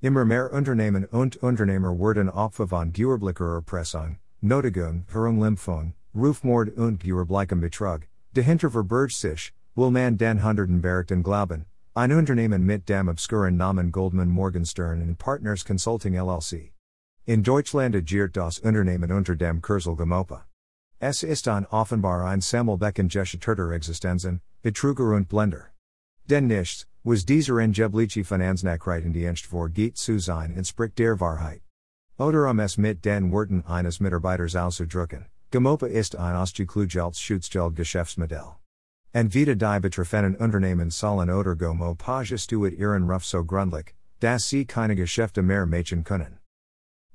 Immer mehr Unternehmen und Unternehmer werden Opfer von Gewerblicher Erpressung, Notigung, Verunglimpfung, Rufmord und Gewerblichem Betrug, dahinter verbirgt sich, will man den Hunderten Berichten glauben, ein Unternehmen mit dem obskuren Namen Goldman Morgenstern und Partners Consulting LLC. In Deutschland agiert das Unternehmen unter dem Kurzel GoMoPa. Es ist ein offenbar ein Sammelbecken gescheiterter Existenzen, Betruger und Blender. Denn nichts, was dieser Angebliche Finanznachrichtendienst vorgeht zu sein entspricht der Wahrheit. Oder um es mit den Worten eines Mitarbeiters auszudrücken, GoMoPa ist ein ausgeklügeltes Schutzgeld-Geschäftsmodell. Entweder die betreffenden Unternehmen sollen oder GoMoPa gestuet ihren Ruf so gründlich, dass sie keine Geschäfte mehr machen können.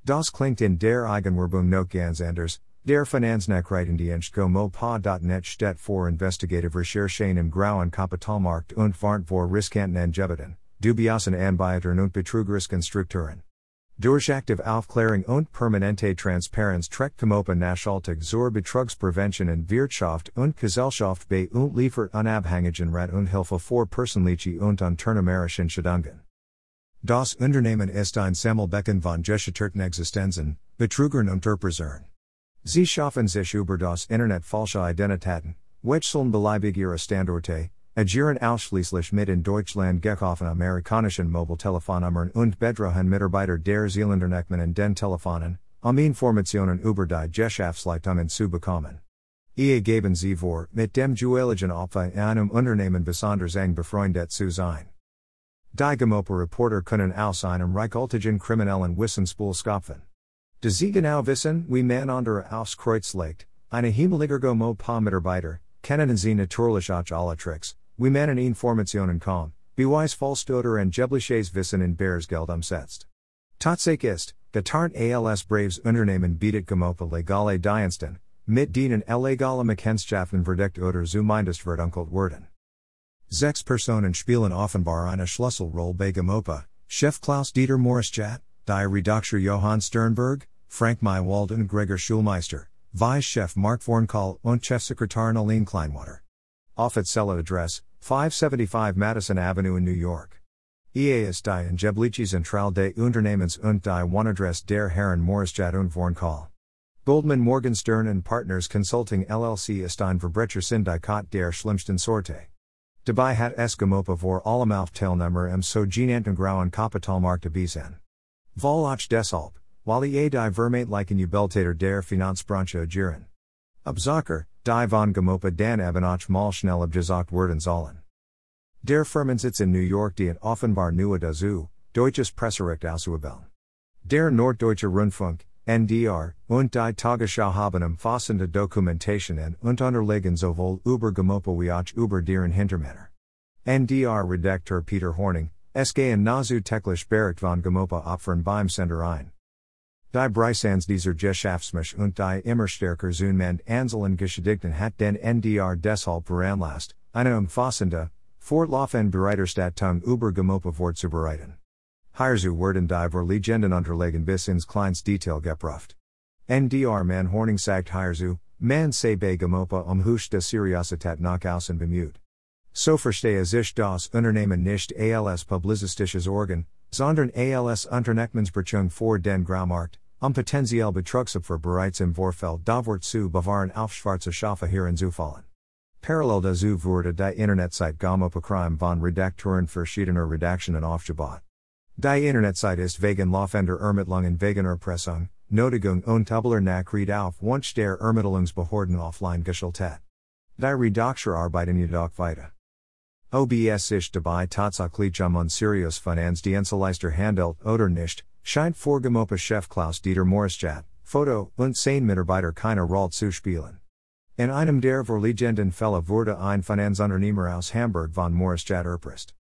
Das klingt in der Eigenwerbung noch ganz anders, Der Finanznachrichtendienst GoMoPa.net steht vor investigative Recherchen im grauen Kapitalmarkt und warnt vor riskanten Angebeten, dubiosen Anbietern und betrügerischen Strukturen. Durch aktive Aufklärung und permanente Transparenz trägt GoMoPa Nachhaltig zur Betrugsprävention in Wirtschaft und Gesellschaft bei und liefert unabhängigen Rat und Hilfe vor persönliche und unternehmerischen Schadungen. Das Unternehmen ist ein Sammelbecken von gescheiterten Existenzen, Betrugern und Erpressern. Sie schaffen sich über das Internet falsche Identitäten, welche beliebig ihre Standorte, agieren ausschließlich mit in Deutschland gekaufen amerikanischen Mobiltelefonnummern und bedrachen Mitarbeiter der Seeländernachmen in den Telefonen, um Informationen über die Geschäftsleitungen zu bekommen. Ihr geben sie vor, mit dem dueligen Opfer in einem Unternehmen besonders eng befreundet zu sein. Die GoMoPa-Reporter können aus einem reichhaltigen kriminellen Wissenspool skopfen. De Sie genau wissen, wie man andere aufs Kreuz legt, eine Himmeliger Mo pa Mitarbeiter, er kennen Sie natürlich auch alle Tricks, wie man in Informationen kommt, beweis Fallstoder und Jebliches Wissen in Bearsgeld umsetzt. Tatsache ist, getarnt als Braves Unternehmen bietet GoMoPa legale Diensten, mit denen illegale Mekennschaften verdeckt oder zumindest verdunkelt werden. Sechs Personen spielen offenbar eine Schlüsselrolle bei GoMoPa, Chef Klaus Dieter Morris Maurischat, die Redakteur Johann Sternberg, Frank Maywald und Gregor Schulmeister, Vice-Chef Mark Vornkahl und Chefsekretär Aline Kleinwater. Offizielle Address, 575 Madison Avenue in New York. EA ist die Angebliche Zentrale des Unternehmens und die Wohnadresse der Herren Maurischat und Vornkahl. Goldman Morgenstern and Partners Consulting LLC ist ein Verbrecher Syndikat der schlimmsten Sorte. Dabei hat es GoMoPa vor allem auf Teilnehmer im sogenannten grauen Kapitalmarkt abisen. Volach deshalb, while ie die Vermate liken Ubeltater der Finanzbranche agieren. Abzacher, die von GoMoPa dan Ebenach mal schnell abgesagt werden sollen. Der Firmensitz in New York die Offenbar Neue dazu, Deutsches Presserecht ausüben. Der Norddeutsche Rundfunk, NDR, und die Tagesschau haben umfassende Dokumentationen und Unterlagen sowohl über GoMoPa wie auch über deren Hintermänner. NDR-Redakteur Peter Hornung, SG und Nazu Teklisch Bericht von GoMoPa Opfern beim Sender ein. Die Brisans dieser Geschäftsmisch und die immer stärker zunehmend Anseln Geschädigten hat den NDR deshalb veranlasst, eine umfassende, fortlaufende Bereiterstattung über GoMoPa vorzubereiten. Hierzu werden die Legenden unterlegen bis ins kleinste Detail geprüft. NDR man Hornung sagt hierzu, man se bei GoMoPa um Husch de Seriosität nach außen bemüht. So verstehe sich das Unternehmen nicht als publizistisches Organ, sondern als Unternehmensbetreuung vor den Graumarkt, um potenziell Betrugsopfer bereits im Vorfeld Davort zu bewahren auf schwarze Schafe heranzufallen. Parallel dazu wurde die Internetseite GoMoPa Crime von Redakteuren verschiedener Redaktionen aufgebaut. Die Internetseite ist wegen laufender Ermittlungen wegen Erpressung, Notigung und Tabler Nachried auf Wunsch der Ermittlungsbehörden offline geschaltet. Die Redakteur arbeiten jedoch weiter. OBS sich dabei tatsächlich um un serious Finanzdienstleister handelt oder nicht, scheint vor GoMoPa Chef Klaus Dieter Maurischat, Foto und sein Mitarbeiter keine Rolle zu spielen. In einem der Vorliegenden Fälle wurde ein Finanzunternehmer aus Hamburg von Maurischat erpresst.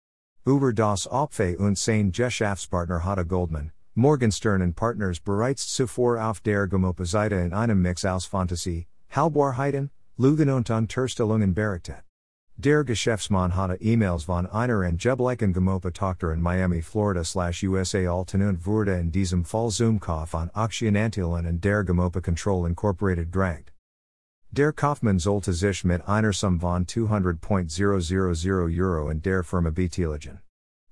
Über das Opfe und sein Geschäftspartner hatte Goldman, Morgenstern und Partners bereits zuvor auf der GoMoPa Seite in einem Mix aus Fantasie, Halbwahrheiten, Lügen und Unterstellungen berichtet. Der Geschäftsmann hatte E-Mails von einer angeblichen GoMoPa-Tochter in Miami, Florida slash USA Altenund wurde in diesem Fall Zoomkauf an Aktienanteile in der GoMoPa Control Incorporated drankt. Der Kaufmann sollte sich mit einer Sum von 200.000 Euro in der Firma beteiligen.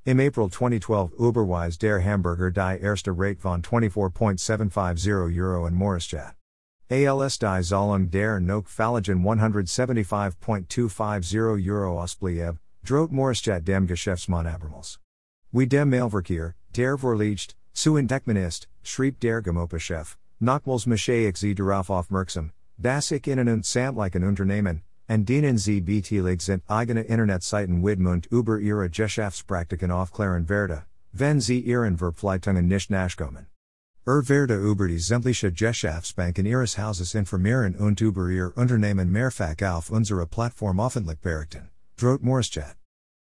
Im April 2012 Uberwise der Hamburger die erste Rate von 24.750 Euro in Maurischat. ALS die Zahlung der noch Fallegen 175.250 Euro ausblieb, droht Maurischat dem Geschäftsmann Abramos. Wie dem Mailverkehr, der vorliegt, zu entdecken ist, schrieb der GoMoPa-Chef, Nochmals mich sie darauf aufmerksam, dass ich Ihnen und Samtlichen Unternehmen, and dienen Sie beteiligt sind eigene Internetseiten widmen über ihre Geschäftspraktiken aufklären werde, wenn Sie Ihren Verpflichtungen nicht nachkommen. Er werde über die sämtliche Geschäftsbanken Ihres Hauses informieren und über Ihr Unternehmen mehrfach auf unserer Plattform öffentlich berichten, droht Maurischat.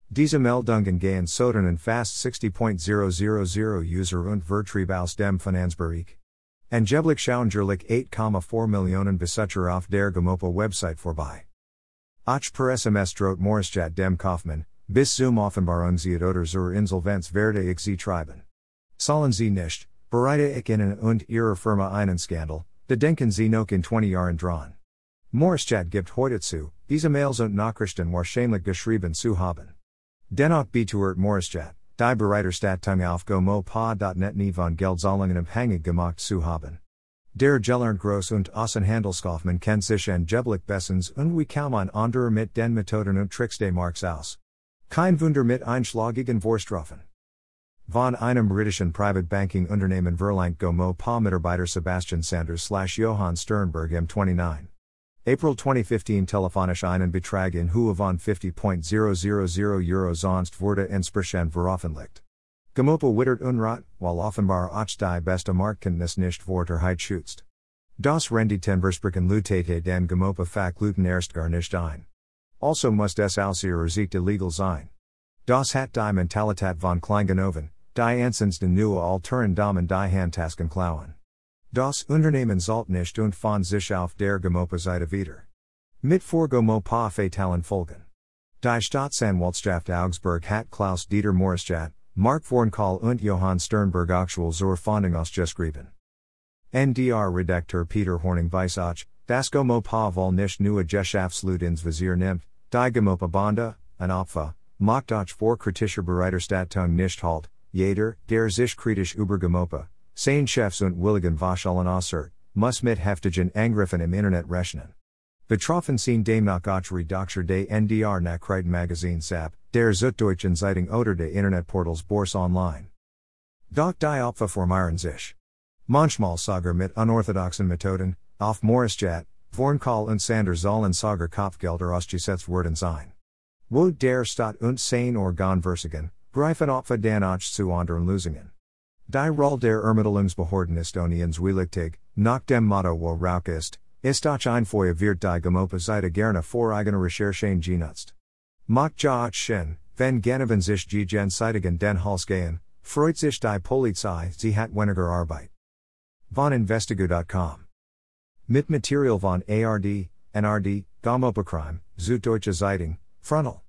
Diese Meldungen gehen sodann fast 60.000 User und Vertrieb aus dem Finanzbereich. Angeblich schauengerlich 8,4 Millionen Besucher auf der GoMoPa Website vorbei. Ach per SMS droht Maurischat dem Kaufmann, bis zum Offenbarungsziet oder zur Insolvenz werde ich sie treiben. Sollen sie nicht, bereite ich Ihnen und Ihrer Firma einen Skandal, de denken Sie noch in 20 Jahren dran. Maurischat gibt heute zu, diese Mails und Nachrichten wahrscheinlich geschrieben zu haben. Dennoch betuert Maurischat, die Bereiterstattung auf gomo.net nie von Geldzahlungen abhängig gemacht zu haben. Der Gelernte Groß und Außenhandelskaufmann kennt sich angeblich bestens und wie kaum ein mit den Methoden und Tricks des Marks aus. Kein Wunder mit einschlagigen Vorstrafen. Von einem britischen Private Banking Unternehmen verlangt GoMoPa Mitarbeiter Sebastian Sanders slash Johann Sternberg M29. April 2015 telefonisch einen Betrag in Höhe von 50.000 Euro sonst wurde entsprechend veröffentlicht. GoMoPa wittert unrat, while offenbar auch die beste Marktkenntnis nicht Vorterheit schützt. Das Renditen Versprechen Lutate den GoMoPa Fak Luten erst gar nicht ein. Also muss es außer illegal sein. Das hat die Mentalität von Kleingenoven, die Ansonsten nur Alteren Damen die Handtasken klauen. Das Unternehmen zahlt nicht und von sich auf der GoMoPa Seite wieder. Mit Vorgomopa fatalen Folgen. Die Staatsanwaltschaft Augsburg hat Klaus Dieter Maurischat, Mark Vornkahl und Johann Sternberg aktuell zur Fonding ausgeschrieben. NDR Redakteur Peter Hornung Weissach, das Gomopa vol nicht nur Geschäftslut ins Visier nimmt, die GoMoPa Banda, an Opfer, macht auch vor kritischer Bereiterstattung nicht halt, jeder, der sich kritisch über GoMoPa, sein Chefs und Willigen Waschallen aussert, muss mit heftigen Angriffen im Internet rechnen. Betroffen sind demnach auch Redakteur de NDR Nachrichten Magazin SAP, der Süddeutschen Zeitung oder de Internetportals Bors Online. Doch die Opfer formieren sich. Manchmal sogar mit unorthodoxen Methoden, auf Maurischat, Vornkahl und Sanders sollen sogar Kopfgelder ausgesetzt worden sein. Wo der Staat und sein Organ versigen, greifen Opfer dann auch zu anderen Lösungen. Die Roll der Ermittlungsbehörden ist onions wichtig, nach dem Motto wo Rauch ist, ist auch ein Feuer wird die GoMoPa Seite gerne vor eigene Recherchen genutzt. Macht ja auch Sinn, wenn Geneven sich gegen Zeitigen den Hals gehen, freut sich die Polizei, sie hat weniger Arbeit. Von Investigo.com. Mit Material von ARD, NRD, GoMoPa Crime, Süddeutsche Zeitung, Frontal.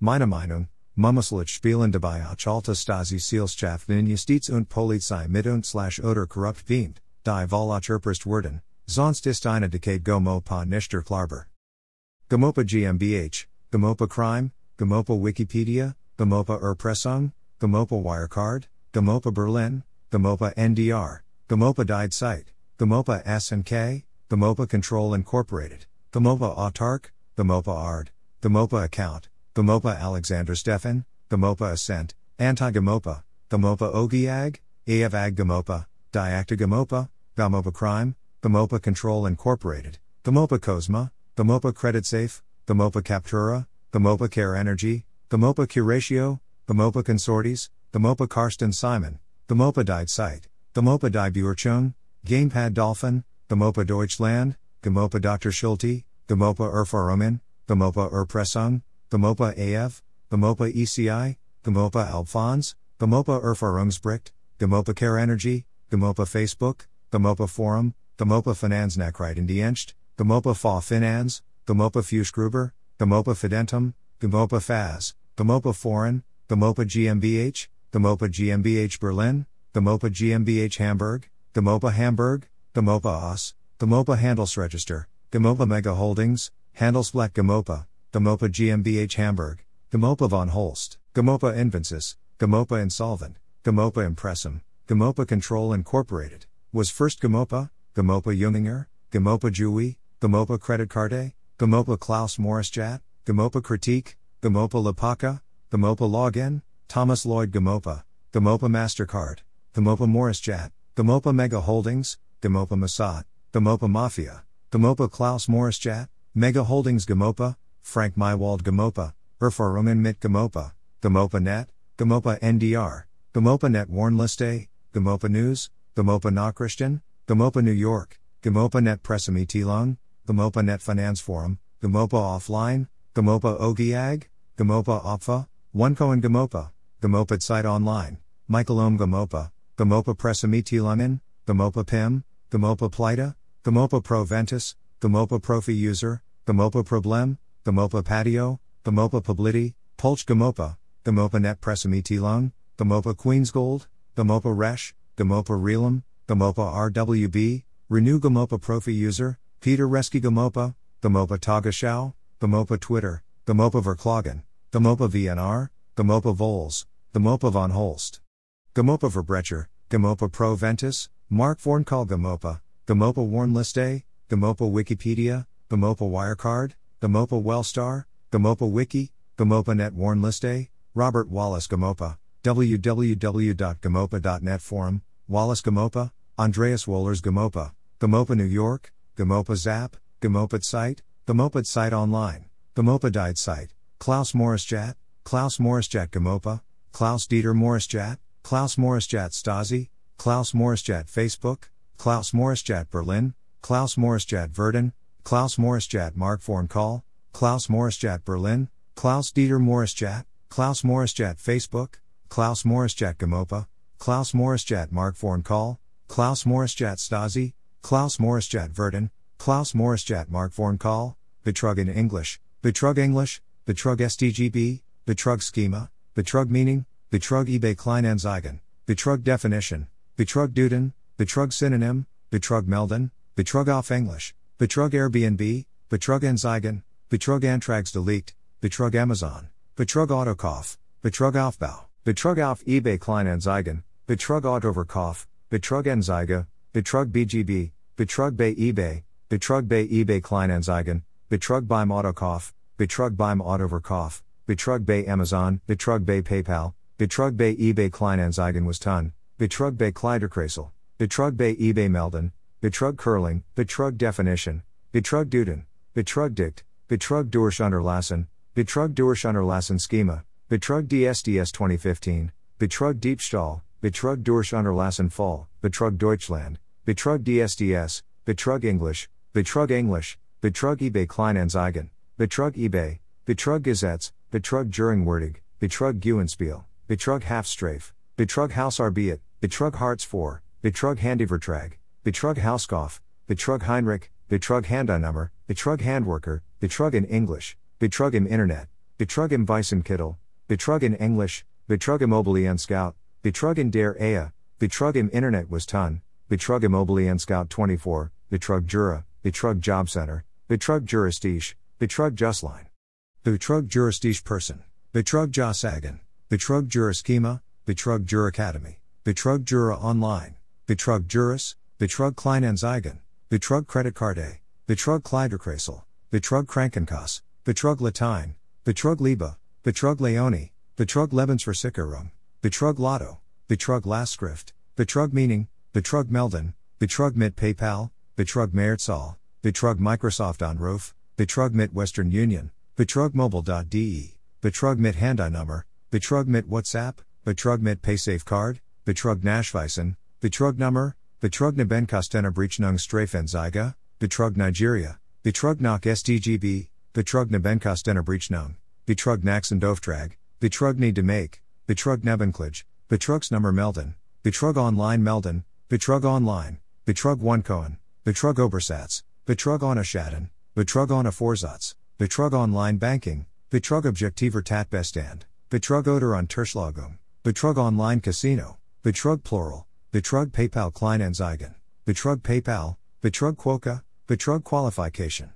Meine Meinung, Mummislich spielen dabei auch alte Stasi Seelschaft in Justiz und Polizei mit und slash oder korrupt wiemt, die Volach erpresst werden, sonst ist eine Decade Gomopa nicht klarbar. Gomopa GmbH, Gomopa Crime, Gomopa Wikipedia, Gomopa Erpressung, Gomopa Wirecard, Gomopa Berlin, Gomopa NDR, Gomopa Died Site, Gomopa SNK, Gomopa Control Incorporated, Gomopa Autark, Gomopa ARD, Gomopa Account, GoMoPa Alexander Stefan, GoMoPa Ascent, Anti-GoMoPa, GoMoPa Ogiag, Eavag GoMoPa, Diacta GoMoPa, GoMoPa Crime, GoMoPa Control Incorporated, GoMoPa Cosma, GoMoPa Credit Safe, GoMoPa Captura, GoMoPa Care Energy, GoMoPa Curatio, GoMoPa Consortes, GoMoPa Karsten Simon, GoMoPa Died Site, GoMoPa Die Buurchung, GoMoPa Dolphin, GoMoPa Deutschland, GoMoPa Dr. Schulte, GoMoPa Erfahrungen, GoMoPa Erpressung, GoMoPa AF, GoMoPa ECI, GoMoPa Alphons, GoMoPa Erfahrungsbericht, GoMoPa Care Energy, GoMoPa Facebook, GoMoPa Forum, GoMoPa Finanznachrichtendienst, GoMoPa Fa Finanz, GoMoPa Fuschgruber, GoMoPa Fidentum, GoMoPa Faz, GoMoPa Foreign, GoMoPa GmbH, GoMoPa GmbH Berlin, GoMoPa GmbH Hamburg, GoMoPa Hamburg, GoMoPa OS, GoMoPa Handelsregister, GoMoPa Mega Holdings, Handelsblatt GoMoPa, GoMoPa GmbH Hamburg, GoMoPa von Holst, GoMoPa Invensis, GoMoPa Insolvent, GoMoPa Impressum, GoMoPa Control Incorporated, was first GoMoPa, GoMoPa Junginger, GoMoPa Jui, GoMoPa Credit Carte, GoMoPa Klaus Maurischat, GoMoPa Critique, GoMoPa Lapaka, GoMoPa Login, Thomas Lloyd GoMoPa, GoMoPa MasterCard, GoMoPa Maurischat, GoMoPa Mega Holdings, GoMoPa Masat, GoMoPa Mafia, GoMoPa Klaus Maurischat, Mega Holdings GoMoPa, Frank Maywald GoMoPa, Erfahrungen mit GoMoPa, GoMoPa Net, GoMoPa NDR, GoMoPa Net Warnliste, GoMoPa News, GoMoPa Na Christian, GoMoPa New York, GoMoPa Net Pressemitteilung, GoMoPa Net Finance Forum, GoMoPa Offline, GoMoPa Ogiag, GoMoPa Opfa, OneCoin GoMoPa, GoMoPa Site Online, Michael Ohm GoMoPa, GoMoPa Pressemitteilungen, GoMoPa PIM, GoMoPa Pleita, GoMoPa Pro Ventus, GoMoPa Profi User, GoMoPa Problem, GoMoPa Patio, GoMoPa Publiti, Pulch GoMoPa, GoMoPa Net Pressemitteilung, GoMoPa Queensgold, GoMoPa Resh, GoMoPa Realum, GoMoPa RWB, Renew GoMoPa Profi User, Peter Reski GoMoPa, GoMoPa Tagesschau, GoMoPa Twitter, GoMoPa Verklagen, GoMoPa VNR, GoMoPa Vols, GoMoPa von Holst. GoMoPa Verbrecher, GoMoPa Pro Ventus, Mark Vornkahl GoMoPa, GoMoPa Warnliste, GoMoPa Wikipedia, GoMoPa Wirecard, GoMoPa Wellstar, GoMoPa Wiki, GoMoPa Net Warnliste, Robert Wallace GoMoPa, www.gomopa.net Forum, Wallace GoMoPa, Andreas Wohlers GoMoPa, GoMoPa New York, GoMoPa Zap, GoMoPa Site, GoMoPa Site Online, GoMoPa Died Site, Klaus Maurischat, Klaus Maurischat GoMoPa, Klaus Dieter Maurischat, Klaus Maurischat Stasi, Klaus Maurischat Facebook, Klaus Maurischat Berlin, Klaus Maurischat Verden, Klaus Maurischat Mark Vornkahl, Klaus Maurischat Berlin, Klaus Dieter Maurischat, Klaus Maurischat Facebook, Klaus Maurischat GoMoPa, Klaus Maurischat Mark Vornkahl, Klaus Maurischat Stasi, Klaus Maurischat Verden, Klaus Maurischat Mark Vornkahl, Betrug in English, Betrug English, Betrug STGB, Betrug Schema, Betrug Meaning, Betrug eBay Kleinanzeigen, Betrug Definition, Betrug Duden, Betrug Synonym, Betrug Melden, Betrug Off English, Betrug Airbnb, Betrug Anzeigen, Betrug Antrags Delikt, Betrug Amazon, Betrug Autokauf, Betrug Aufbau, Betrug auf eBay Klein Kleinanzeigen, Betrug Autoverkauf, Betrug Anzeige, Betrug BGB, Betrug bei eBay, Betrug bei eBay Klein Kleinanzeigen, Betrug beim Autokauf, Betrug beim Autoverkauf, Betrug bei Amazon, Betrug bei PayPal, Betrug bei eBay Klein Kleinanzeigen was ton, Betrug bei Kleiderkreisel, Betrug bei eBay Melden, Betrug Curling, Betrug Definition, Betrug Duden, Betrug Dict, Betrug durch Unterlassen, Betrug durch Unterlassen Schema, Betrug DSDS 2015, Betrug Diebstahl, Betrug durch Unterlassen Fall, Betrug Deutschland, Betrug DSDS, Betrug English, Betrug English, Betrug eBay Kleinanzeigen, Betrug eBay, Betrug Gesetz, Betrug Juringwürdig, Betrug Gewinnspiel, Betrug Halfstrafe, Betrug Hausarbeit, Betrug Hartz IV, Betrug Handyvertrag, Betrug Hauskauf, Betrug Heinrich, Betrug Handeinnummer, Betrug Handworker, Betrug in English, Betrug im Internet, Betrug im Weissenkittel, Betrug in English, Betrug Immobilien Scout, Betrug in der Ehe, Betrug im Internet was ton, Betrug Immobilien Scout 24, Betrug Jura, Betrug Job Center, Betrug Juristisch, Betrug Justline. Betrug Juristisch Person, Betrug Jossagen, Betrug Juraschema, Betrug Juracademy, Betrug Jura Online, Betrug Juris, Betrug Kleinanzeigen, Betrug Kreditkarte, Betrug Kleiderkreisel, Betrug Krankenkasse, Betrug Latein, Betrug Liebe, Betrug Leone, Betrug Lebensversicherung, Betrug Lotto, Betrug Lastschrift, Betrug Meaning, Betrug Melden, Betrug mit PayPal, Betrug Mehrzahl, Betrug Microsoft Anruf, Betrug mit Western Union, Betrug Mobile.de, Betrug mit Handynummer, Betrug mit WhatsApp, Betrug mit PaySafeCard, Betrug Nachweisen, Betrug Nummer, Betrug Nebenkostener Berechnung Strafenzeiger, Betrug Nigeria, Betrug nach SDGB, Betrug Nebenkostener Berechnung, Betrug Naxendofträg, Betrug nie Demake, Betrug Nebenklage, Betrugsnummer Melden, Betrug Online Melden, Betrug Online, Betrug OneCoin, Betrug Obersatz, Betrug ohne Schaden, Betrug ohne Vorsatz, Betrug Online Banking, Betrug Objektiver Tatbestand, Betrug oder Unterschlagung, Betrug Online Casino, Betrug Plural, Betrug PayPal Kleinanzeigen, Betrug PayPal, Betrug Quoka, Betrug Qualification.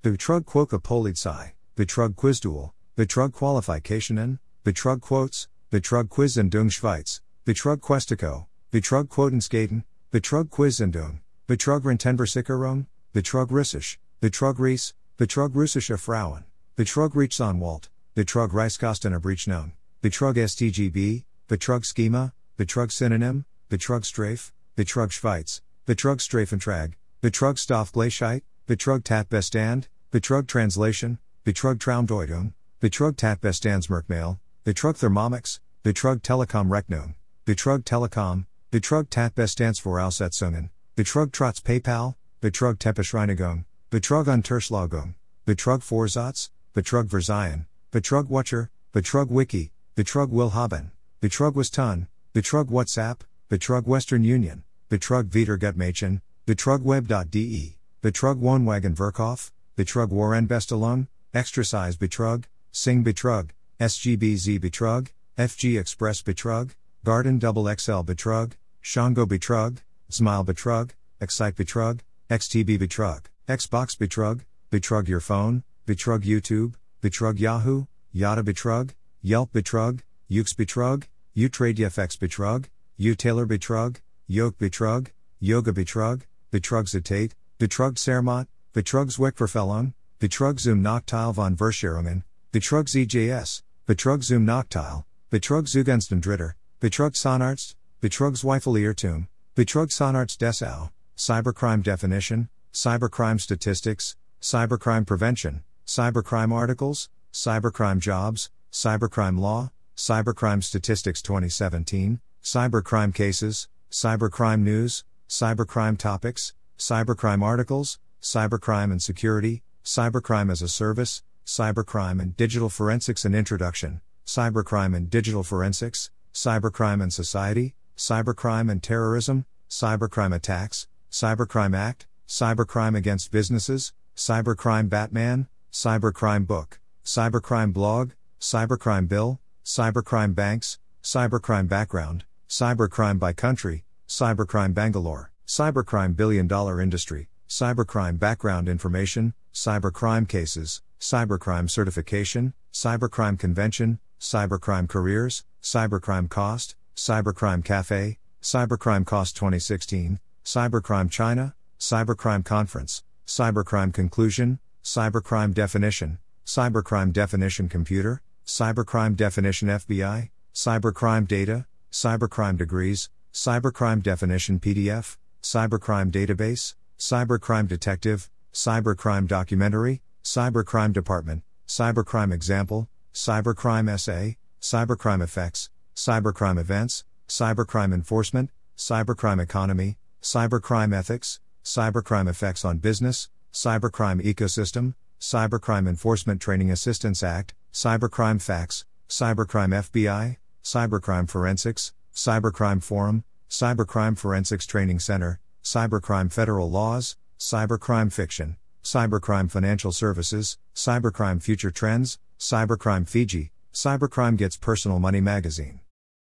Betrug Quoka Polizei, Betrug Quizduel, Betrug Qualifikationen, Betrug Quotes, Betrug Quizzendung Schweiz, Betrug Questico, Betrug Quotenskaten, Betrug Quizzendung, Betrug Rentenversicherung, Betrug Russisch, Betrug Ries, Betrug Russische Frauen, Betrug Rechtsanwalt, Betrug Reichskostenabrechnung, Betrug STGB, Betrug Schema, Betrug Synonym, Betrug Strafe, Betrug Schweiz, Betrug Strafentrag, Betrug Stoffgleichheit, Betrug Tatbestand, Betrug Translation, Betrug Traumdeutung, Betrug Tatbestandsmerkmal, Betrug Thermomix, Betrug Telekom Rechnung, Betrug Telekom, Betrug Tatbestandsvoraussetzungen, Betrug Trotz PayPal, Betrug Teppichreinigung, Betrug Unterschlagung, Betrug Vorsatz, Betrug Verzeihung, Betrug Watcher, Betrug Wiki, Betrug Willhaben, Betrug Westun, Betrug WhatsApp, Betrug Western Union, Betrug Wiedergutmachen, Betrug Web.de, Betrug Wohnwagen Verkauf, Betrug Warren Bestelung, Extrasize Betrug, Sing Betrug, SGBZ Betrug, FG Express Betrug, Garden Double XL Betrug, Shango Betrug, Smile Betrug, Excite Betrug, XTB Betrug, Xbox Betrug, Betrug Your Phone, Betrug YouTube, Betrug Yahoo, Yada Betrug, Yelp Betrug, Ukes Betrug, UTradeFX Betrug, UTaylor Betrug, Yoke Betrug, Yoga Betrug, Betrug Zitate, Betrug Sermot, Betrug Zweckverfällung, Betrug Zum Nachteil von Verscherungen, Betrug ZJS, Betrug Zum Nachteil, Betrug Zugunsten Dritter, Betrug Sonarzt, Betrug Zweifelirrtum, Betrug Sonarzt Dessau, Cybercrime Definition, Cybercrime Statistics, Cybercrime Prevention, Cybercrime Articles, Cybercrime Jobs, Cybercrime Law, Cybercrime Statistics 2017, Cybercrime Cases, Cybercrime News, Cybercrime Topics, Cybercrime Articles, Cybercrime and Security, Cybercrime as a Service, Cybercrime and Digital Forensics and Introduction, Cybercrime and Digital Forensics, Cybercrime and Society, Cybercrime and Terrorism, Cybercrime Attacks, Cybercrime Act, Cybercrime Against Businesses, Cybercrime Batman, Cybercrime Book, Cybercrime Blog, Cybercrime Bill, Cybercrime Banks, Cybercrime Background, Cybercrime by Country, Cybercrime Bangalore, Cybercrime Billion Dollar Industry, Cybercrime Background Information, Cybercrime Cases, Cybercrime Certification, Cybercrime Convention, Cybercrime Careers, Cybercrime Cost, Cybercrime Cafe, Cybercrime Cost 2016, Cybercrime China, Cybercrime Conference, Cybercrime Conclusion, Cybercrime Definition, Cybercrime Definition Computer, Cybercrime Definition FBI, Cybercrime Data, Cybercrime Degrees, Cybercrime Definition PDF, Cybercrime Database, Cybercrime Detective, Cybercrime Documentary, Cybercrime Department, Cybercrime Example, Cybercrime Essay, Cybercrime Effects, Cybercrime Events, Cybercrime Enforcement, Cybercrime Economy, Cybercrime Ethics, Cybercrime Effects on Business, Cybercrime Ecosystem, Cybercrime Enforcement Training Assistance Act, Cybercrime Facts, Cybercrime FBI, Cybercrime Forensics, Cybercrime Forum, Cybercrime Forensics Training Center, Cybercrime Federal Laws, Cybercrime Fiction, Cybercrime Financial Services, Cybercrime Future Trends, Cybercrime Fiji, Cybercrime Gets Personal Money Magazine.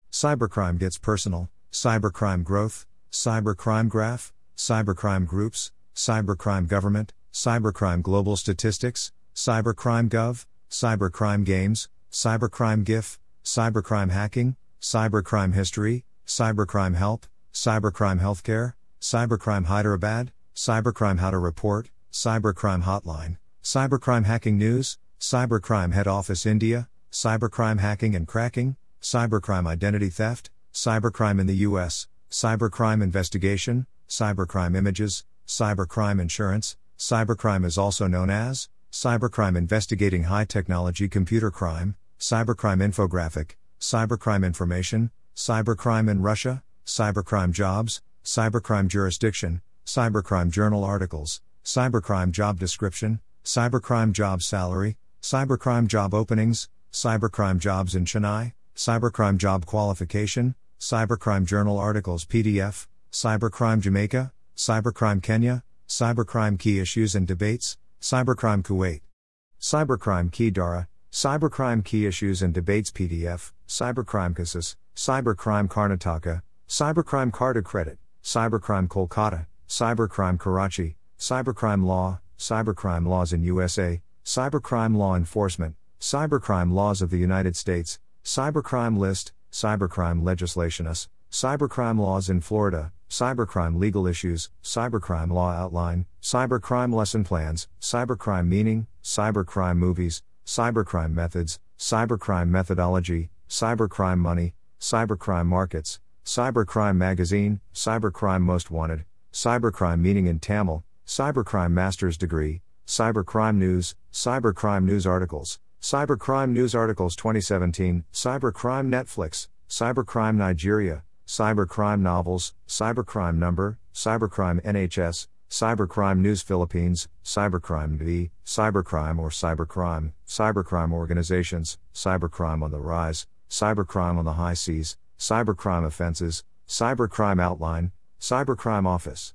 Cybercrime Gets Personal, Cybercrime Growth, Cybercrime Graph, Cybercrime Groups, Cybercrime Government, Cybercrime Global Statistics, Cybercrime Gov, Cybercrime Games, Cybercrime GIF, Cybercrime Hacking, Cybercrime History, Cybercrime Help, Cybercrime Healthcare, Cybercrime Hyderabad, Cybercrime How to Report, Cybercrime Hotline, Cybercrime Hacking News, Cybercrime Head Office India, Cybercrime Hacking and Cracking, Cybercrime Identity Theft, Cybercrime in the US, Cybercrime Investigation, Cybercrime Images, Cybercrime Insurance, Cybercrime is also known as Cybercrime Investigating High Technology Computer Crime, Cybercrime Infographic, Cybercrime Information, Cybercrime in Russia, Cybercrime Jobs, Cybercrime Jurisdiction, Cybercrime Journal Articles, Cybercrime Job Description, Cybercrime Job Salary, Cybercrime Job Openings, Cybercrime Jobs in Chennai, Cybercrime Job Qualification, Cybercrime Journal Articles PDF, Cybercrime Jamaica, Cybercrime Kenya, Cybercrime Key Issues and Debates, Cybercrime Kuwait, Cybercrime Key Dara, Cybercrime Key Issues and Debates PDF, Cybercrime Cases, Cybercrime Karnataka, Cybercrime Card Credit, Cybercrime Kolkata, Cybercrime Karachi, Cybercrime Law, Cybercrime Laws in USA, Cybercrime Law Enforcement, Cybercrime Laws of the United States, Cybercrime List, Cybercrime Legislationus, Cybercrime Laws in Florida, Cybercrime Legal Issues, Cybercrime Law Outline, Cybercrime Lesson Plans, Cybercrime Meaning, Cybercrime Movies, Cybercrime Methods, Cybercrime Methodology, Cybercrime Money, Cybercrime Markets, Cybercrime Magazine, Cybercrime Most Wanted, Cybercrime Meaning in Tamil, Cybercrime Master's Degree, Cybercrime News, Cybercrime News Articles, Cybercrime News Articles 2017, Cybercrime Netflix, Cybercrime Nigeria, Cybercrime Novels, Cybercrime Number, Cybercrime NHS, Cybercrime News Philippines, Cybercrime V, Cybercrime or Cybercrime, Cybercrime Organizations, Cybercrime on the Rise, Cybercrime on the High Seas, Cybercrime Offenses, Cybercrime Outline, Cybercrime Office.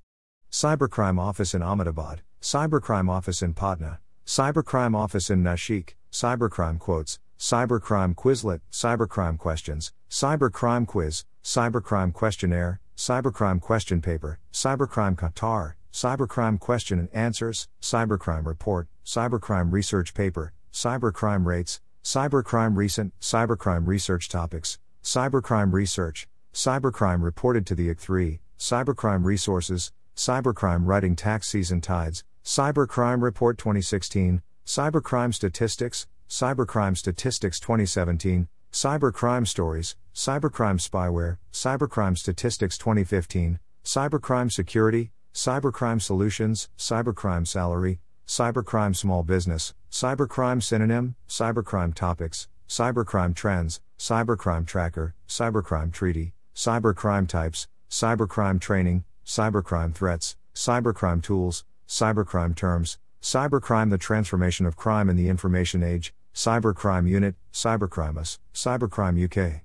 Cybercrime Office in Ahmedabad, Cybercrime Office in Patna, Cybercrime Office in Nashik, Cybercrime Quotes, Cybercrime Quizlet, Cybercrime Questions, Cybercrime Quiz, Cybercrime Questionnaire, Cybercrime Question Paper, Cybercrime Qatar, Cybercrime Question and Answers, Cybercrime Report, Cybercrime Research Paper, Cybercrime Rates, Cybercrime Recent, Cybercrime Research Topics, Cybercrime Research, Cybercrime Reported to the IC3, Cybercrime Resources, Cybercrime Writing Tax Season Tides, Cybercrime Report 2016, Cybercrime Statistics, Cybercrime Statistics 2017, Cybercrime Stories, Cybercrime Spyware, Cybercrime Statistics 2015, Cybercrime Security, Cybercrime Solutions, Cybercrime Salary, Cybercrime Small Business, Cybercrime Synonym, Cybercrime Topics, Cybercrime Trends, Cybercrime Tracker, Cybercrime Treaty, Cybercrime Types, Cybercrime Training, Cybercrime Threats, Cybercrime Tools, Cybercrime Terms, Cybercrime The Transformation of Crime in the Information Age, Cybercrime Unit, Cybercrimus, Cybercrime UK.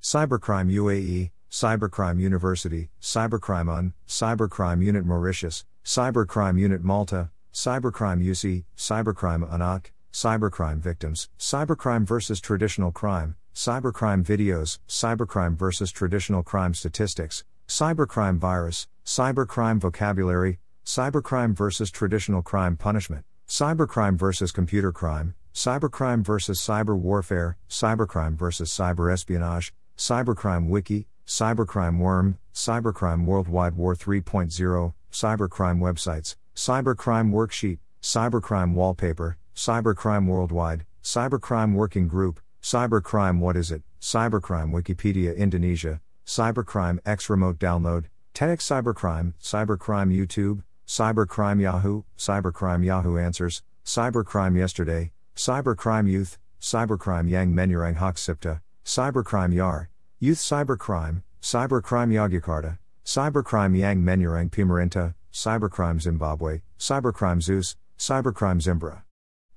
Cybercrime UAE, Cybercrime University, Cybercrime UN, Cybercrime Unit Mauritius, Cybercrime Unit Malta, Cybercrime UC, Cybercrime Anak, Cybercrime Victims, Cybercrime versus Traditional Crime, Cybercrime Videos, Cybercrime versus Traditional Crime Statistics, Cybercrime Virus, Cybercrime Vocabulary, Cybercrime versus Traditional Crime Punishment, Cybercrime versus Computer Crime, Cybercrime versus Cyber Warfare, Cybercrime versus Cyber Espionage, Cybercrime Wiki, Cybercrime Worm, Cybercrime Worldwide War 3.0, Cybercrime Websites, Cybercrime Worksheet, Cybercrime Wallpaper, Cybercrime Worldwide, Cybercrime Working Group, Cybercrime What is it? Cybercrime Wikipedia Indonesia, Cybercrime X Remote Download, TEDx Cybercrime, Cybercrime YouTube, Cybercrime Yahoo, Cybercrime Yahoo Answers, Cybercrime Yesterday, Cybercrime Youth, Cybercrime Yang Menurang Hak Sipta, Cybercrime Yar, Youth Cybercrime, Cybercrime Yogyakarta, Cybercrime Yang Menyerang Pimarinta, Cybercrime Zimbabwe, Cybercrime Zeus, Cybercrime Zimbra.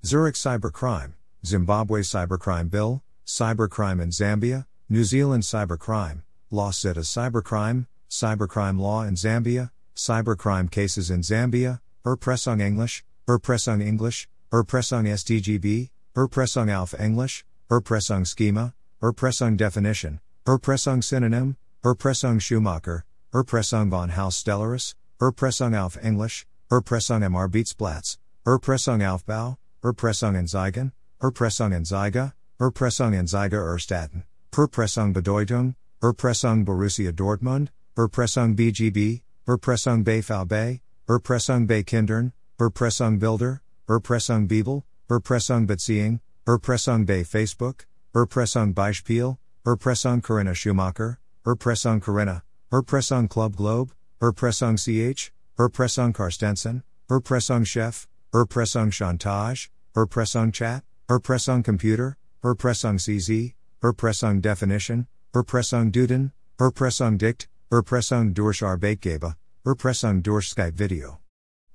Zurich Cybercrime, Zimbabwe Cybercrime Bill, Cybercrime in Zambia, New Zealand Cybercrime, Law Set as Cybercrime, Cybercrime Law in Zambia, Cybercrime Cases in Zambia, Erpressung English, Erpressung English, Erpressung SDGB, Erpressung auf English, Erpressung Schema, Erpressung Definition, Erpressung Synonym, Erpressung Schumacher, Erpressung von Haus Stellaris, Erpressung auf Englisch, Erpressung am Arbeitsplatz, Erpressung Aufbau, Erpressung in Zeigen, Erpressung in Zeiger, Erpressung in Zeiger Erstatten, Erpressung Bedeutung, Erpressung Borussia Dortmund, Erpressung BGB, Erpressung BVB, Erpressung bei Kindern, Erpressung Bilder, Erpressung Bibel, Erpressung Beziehung, Erpressung bei Facebook, Erpressung Beispiel, Erpressung Corinna Schumacher, Erpressung Corinna, Erpressung Club Globe, Erpressung CH, Erpressung Karstensen, Erpressung Chef, Erpressung Chantage, Erpressung Chat, Erpressung Computer, Erpressung CZ, Erpressung Definition, Erpressung Duden, Erpressung Dict, Erpressung durch Arbeitgeber, Erpressung durch Skype Video.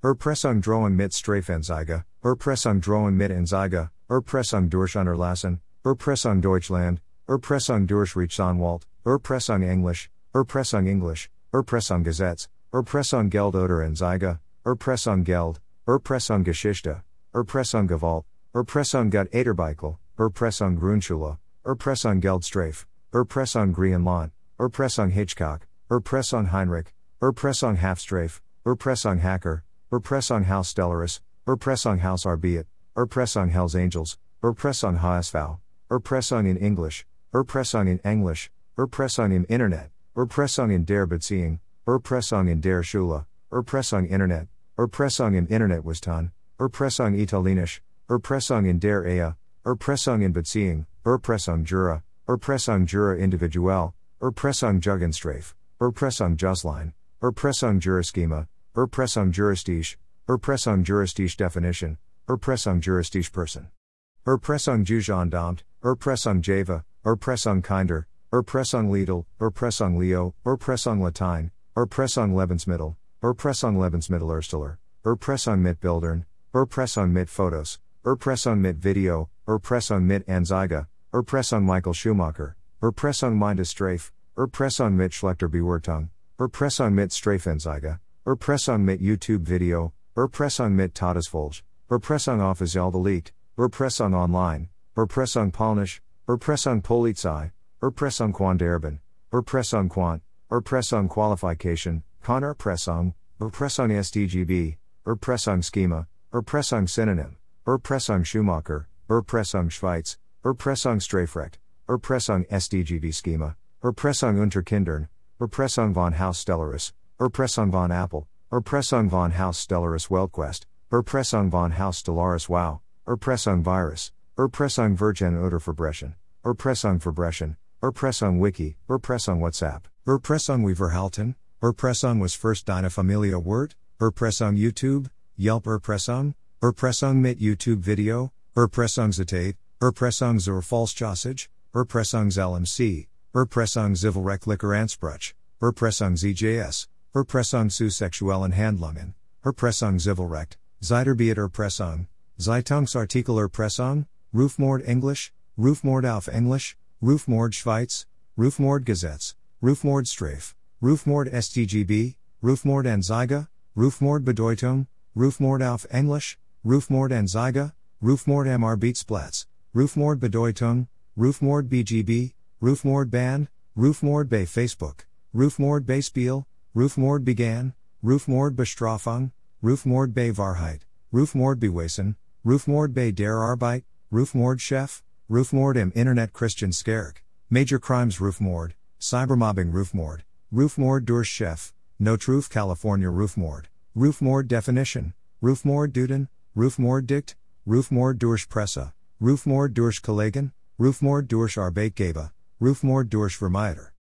Erpressung drohen mit Strafenzeige, Erpressung drohen mit Anzeige, Erpressung durch Unterlassen, Erpressung Deutschland, Erpressung durch Rechtsanwalt, Erpressung Englisch, Erpressung English, Erpressung Gesetz, Erpressung Geld oder Anzeige, Erpressung Geld, Erpressung Geschichte, Erpressung Gewalt, Erpressung Gut Aderbeichel, Erpressung Grundschule, Erpressung Geldstrafe, Erpressung Grienland, Erpressung Hitchcock, Erpressung Heinrich, Erpressung Halfstrafe, Erpressung Hacker, Erpressung Haus Stellaris, Erpressung Haus Arbiet, Erpressung Hells Angels, Erpressung HSV, Erpressung in English, Erpressung in English, Erpressung im Internet, Erpressung in der Beziehung, Erpressung in der Schule, Erpressung Internet, Erpressung im Internet was tan, Erpressung Italienisch, Erpressung in der Ehe, Erpressung in Beziehung, Erpressung Jura, Erpressung Jura individuell, Erpressung Jugendstrafe, Erpressung Justline, Erpressung Juraschema, Erpressung juristisch, Erpressung juristisch Definition, Erpressung juristisch Person. Erpressung Jugendamt, Erpressung Java, Erpressung Kinder, Erpressung Lidl, Erpressung Leo, Erpressung Latein, Erpressung Lebensmittel, Erpressung Lebensmittelersteller, Erpressung mit Bildern, Erpressung mit Fotos, Erpressung mit Video, Erpressung mit Anzeige, Erpressung Michael Schumacher, Erpressung Mindesstrafe, Erpressung mit Schlechter Bewertung, Erpressung mit Strafenzeige, Erpressung mit YouTube Video, Erpressung mit Todesfolge, Erpressung offiziell delete, Erpressung online, Erpressung Polnisch, Erpressung Polizei, Erpressung Quanderben, Erpressung Quant, Erpressung Qualification, Con Erpressung, Erpressung SDGB, Erpressung Schema, Erpressung Synonym, Erpressung Schumacher, Erpressung Schweiz, Erpressung Strafrecht, Erpressung SDGB Schema, Erpressung unter Kindern, Erpressung von Hausstellaris, Erpressung von Apple, Erpressung von Hausstellaris Weltquest, Erpressung von Hausstellaris Wow, Erpressung Virus, Erpressung Virgin oder Verbrechen, Erpressung Verbrechen, Erpressung Wiki, Erpressung WhatsApp, Erpressung Weverhalten, Erpressung was first deine Familie Word, Erpressung YouTube, Yelp Erpressung, Erpressung mit YouTube Video, Erpressungszitat, Erpressung zur Falschjossage, Erpressungs LMC, Erpressung Zivilrechtlicher Anspruch, Erpressung ZJS, Erpressung zu sexuellen Handlungen, Erpressung Zivilrecht, Zeiterbeat Erpressung, Zeitungsartikel Erpressung, Rufmord English, Rufmord auf Englisch, Rufmord Schweiz, Rufmord Gesetz, Rufmord Strafe, Rufmord STGB, Rufmord Anzeige, Rufmord Bedeutung, Rufmord auf Englisch, Rufmord Anzeige, Rufmord MR Beatsplatz, Rufmord Bedeutung, Rufmord BGB, Rufmord Band, Rufmord bei Facebook, Rufmord bei Spiel, Rufmord began, Rufmord Bestrafung, Rufmord bei Wahrheit, Rufmord Beweisen, Rufmord bei der Arbeit, Rufmord Chef, Rufmord im Internet Christian Skerk, Major Crimes Rufmord, Cybermobbing Rufmord, Rufmord durch Chef, No Truth California Rufmord, Rufmord Definition, Rufmord Duden, Rufmord Dict, Rufmord durch Presse, Rufmord durch Kollegen, Rufmord durch Arbeitgeber, Rufmord durch Vermieter.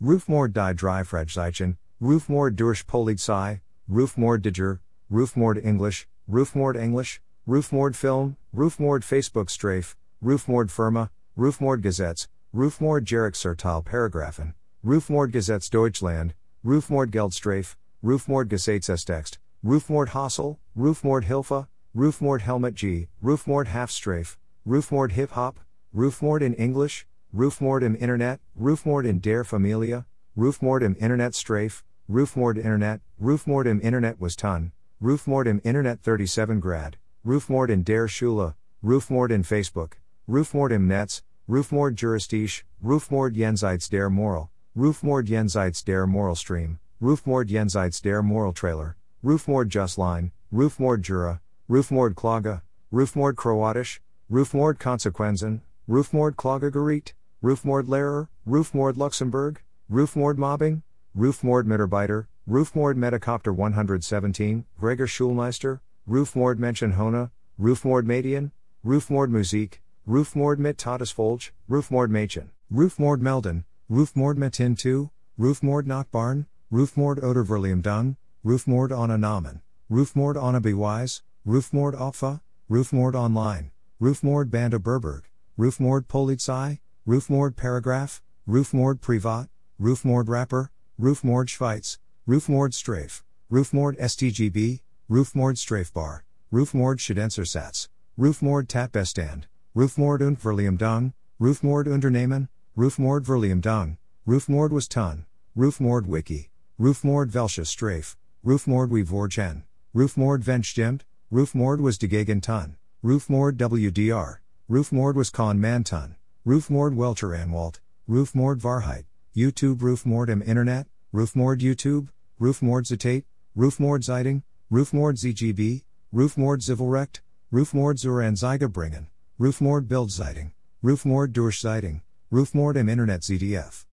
Rufmord die Dreifragezeichen, Rufmord durch Polizei, Rufmord Diger, Rufmord English, Rufmord English, Rufmord Film, Rufmord Facebook Strafe, Rufmord Firma, Rufmord Gesetz, Rufmord Jerek Sertal Paragraphen, Rufmord Gesetz Deutschland, Rufmord Geldstrafe, Rufmord Gesetzestext, Rufmord Hassel, Rufmord Hilfe, Rufmord Helmet G, Rufmord Halfstrafe, Rufmord Hip Hop, Rufmord in English, Rufmord im Internet, Rufmord in der Familie, Rufmord im Internet Strafe, Rufmord Internet, Rufmord im Internet was ton, Rufmord im Internet 37 Grad, Rufmord in der Schule, Rufmord in Facebook, Rufmord im Netz, Rufmord Juristisch, Rufmord Jenseits der Moral, Rufmord Jenseits der Moral Stream, Rufmord Jenseits der Moral Trailer, Rufmord Justline, Rufmord Jura, Rufmord Klage, Rufmord Kroatisch, Rufmord Konsequenzen, Rufmord Klagegericht, Rufmord Lehrer, Rufmord Luxembourg, Rufmord Mobbing, Rufmord Mitarbeiter, Rufmord Metacopter 117, Gregor Schulmeister, Rufmord Menschenhona, Rufmord Median, Rufmord Musik, Rufmord mit Todesfolge, Rufmord Mädchen, Rufmord Melden, Rufmord Metin 2, Rufmord Nachbarn, Rufmord oder Verliumdung, Rufmord Anna Namen, Rufmord Anna Beweis, Rufmord Opfa, Rufmord Online, Rufmord Banda Berberg, Rufmord Polizei, Rufmord Paragraph, Rufmord Privat, Rufmord Rapper, Rufmord Schweiz, Rufmord Strafe, Rufmord STGB, Rufmord Strafbar, Rufmord Schadensersatz, Rufmord Tatbestand, Rufmord und Verliumdung, Rufmord Unternehmen, Rufmord Verliumdung, Rufmord was ton, Rufmord Wiki, Rufmord Welche Strafe, Rufmord wie Vorgen, Rufmord Venstimmt, Rufmord was dagegen ton, Rufmord WDR, Rufmord was con man ton, Rufmord Welcher Anwalt, Rufmord Wahrheit, YouTube Rufmord im Internet, Rufmord YouTube, Rufmord Zitate, Rufmord Zeitung, Rufmord ZGB, Rufmord Zivilrecht, Rufmord zur Anzeige bringen, Rufmord Bildzeitung, Rufmord Durchzeitung, Rufmoord im Internet ZDF.